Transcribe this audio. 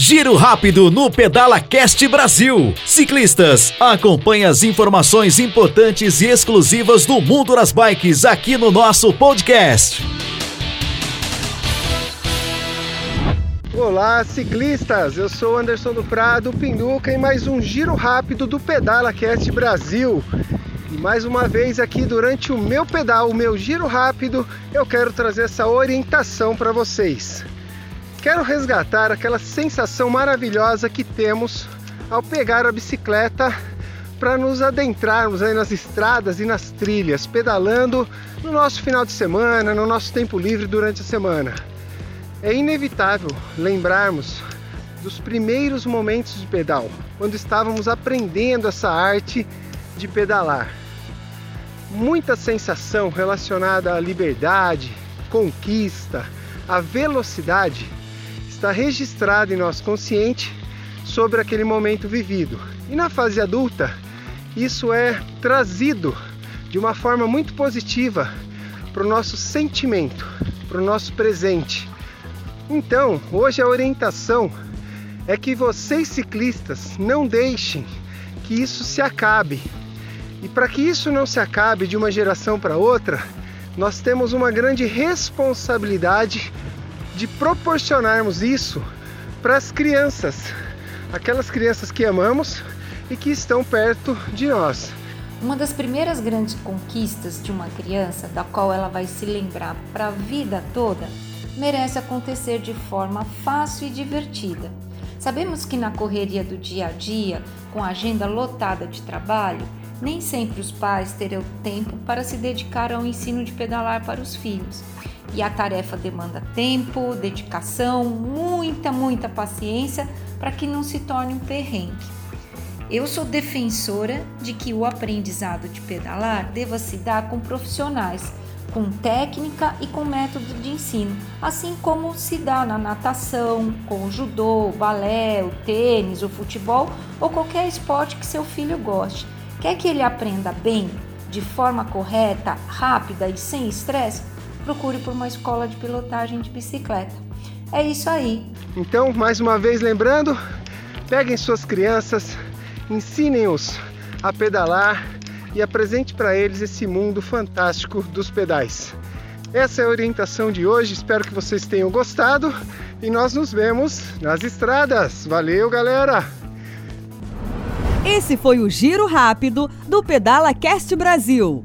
Giro rápido no Pedala Cast Brasil. Ciclistas, acompanhe as informações importantes e exclusivas do mundo das bikes aqui no nosso podcast. Olá, ciclistas! Eu sou Anderson do Prado, Pinduca, e mais um giro rápido do Pedala Cast Brasil. E mais uma vez aqui durante o meu pedal, o meu giro rápido, eu quero trazer essa orientação para vocês. Quero resgatar aquela sensação maravilhosa que temos ao pegar a bicicleta para nos adentrarmos aí nas estradas e nas trilhas, pedalando no nosso final de semana, no nosso tempo livre durante a semana. É inevitável lembrarmos dos primeiros momentos de pedal, quando estávamos aprendendo essa arte de pedalar. Muita sensação relacionada à liberdade, conquista, à velocidade está registrado em nosso consciente sobre aquele momento vivido. E na fase adulta, isso é trazido de uma forma muito positiva para o nosso sentimento, para o nosso presente. Então, hoje a orientação é que vocês ciclistas não deixem que isso se acabe. E para que isso não se acabe de uma geração para outra, nós temos uma grande responsabilidade de proporcionarmos isso para as crianças, aquelas crianças que amamos e que estão perto de nós. Uma das primeiras grandes conquistas de uma criança, da qual ela vai se lembrar para a vida toda, merece acontecer de forma fácil e divertida. Sabemos que na correria do dia a dia, com a agenda lotada de trabalho, nem sempre os pais terão tempo para se dedicar ao ensino de pedalar para os filhos. E a tarefa demanda tempo, dedicação, muita, muita paciência para que não se torne um perrengue. Eu sou defensora de que o aprendizado de pedalar deva se dar com profissionais, com técnica e com método de ensino, assim como se dá na natação, com o judô, o balé, o tênis, o futebol ou qualquer esporte que seu filho goste. Quer que ele aprenda bem, de forma correta, rápida e sem estresse? Procure por uma escola de pilotagem de bicicleta. É isso aí. Então, mais uma vez lembrando, peguem suas crianças, ensinem-os a pedalar e apresente para eles esse mundo fantástico dos pedais. Essa é a orientação de hoje, espero que vocês tenham gostado e nós nos vemos nas estradas. Valeu, galera! Esse foi o Giro Rápido do Pedala Cast Brasil.